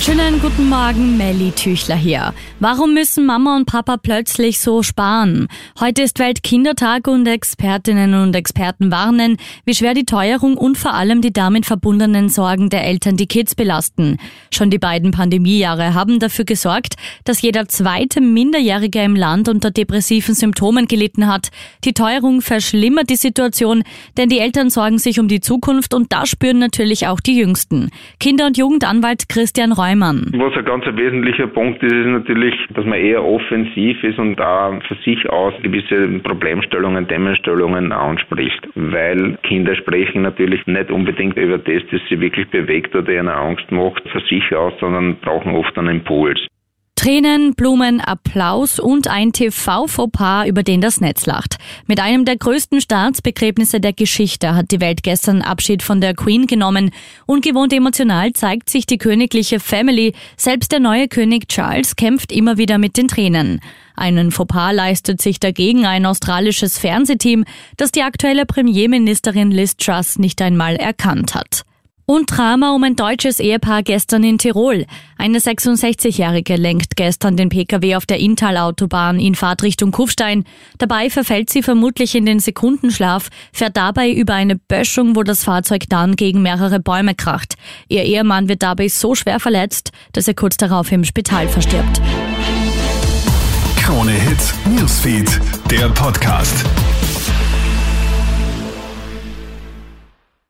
Schönen guten Morgen, Melly Tüchler hier. Warum müssen Mama und Papa plötzlich so sparen? Heute ist Weltkindertag und Expertinnen und Experten warnen, wie schwer die Teuerung und vor allem die damit verbundenen Sorgen der Eltern die Kids belasten. Schon die beiden Pandemiejahre haben dafür gesorgt, dass jeder zweite Minderjährige im Land unter depressiven Symptomen gelitten hat. Die Teuerung verschlimmert die Situation, denn die Eltern sorgen sich um die Zukunft und das spüren natürlich auch die Jüngsten. Kinder- und Jugendanwalt Christian Reumann Neumann. Was ein ganz wesentlicher Punkt ist, ist natürlich, dass man eher offensiv ist und da für sich aus gewisse Problemstellungen, Themenstellungen anspricht. Weil Kinder sprechen natürlich nicht unbedingt über das, das sie wirklich bewegt oder ihnen Angst macht, für sich aus, sondern brauchen oft einen Impuls. Tränen, Blumen, Applaus und ein TV-Fauxpas, über den das Netz lacht. Mit einem der größten Staatsbegräbnisse der Geschichte hat die Welt gestern Abschied von der Queen genommen. Ungewohnt emotional zeigt sich die königliche Family. Selbst der neue König Charles kämpft immer wieder mit den Tränen. Einen Fauxpas leistet sich dagegen ein australisches Fernsehteam, das die aktuelle Premierministerin Liz Truss nicht einmal erkannt hat. Und Drama um ein deutsches Ehepaar gestern in Tirol. Eine 66-Jährige lenkt gestern den Pkw auf der Inntal-Autobahn in Fahrtrichtung Kufstein. Dabei verfällt sie vermutlich in den Sekundenschlaf, fährt dabei über eine Böschung, wo das Fahrzeug dann gegen mehrere Bäume kracht. Ihr Ehemann wird dabei so schwer verletzt, dass er kurz darauf im Spital verstirbt. Krone Hits, Newsfeed, der Podcast.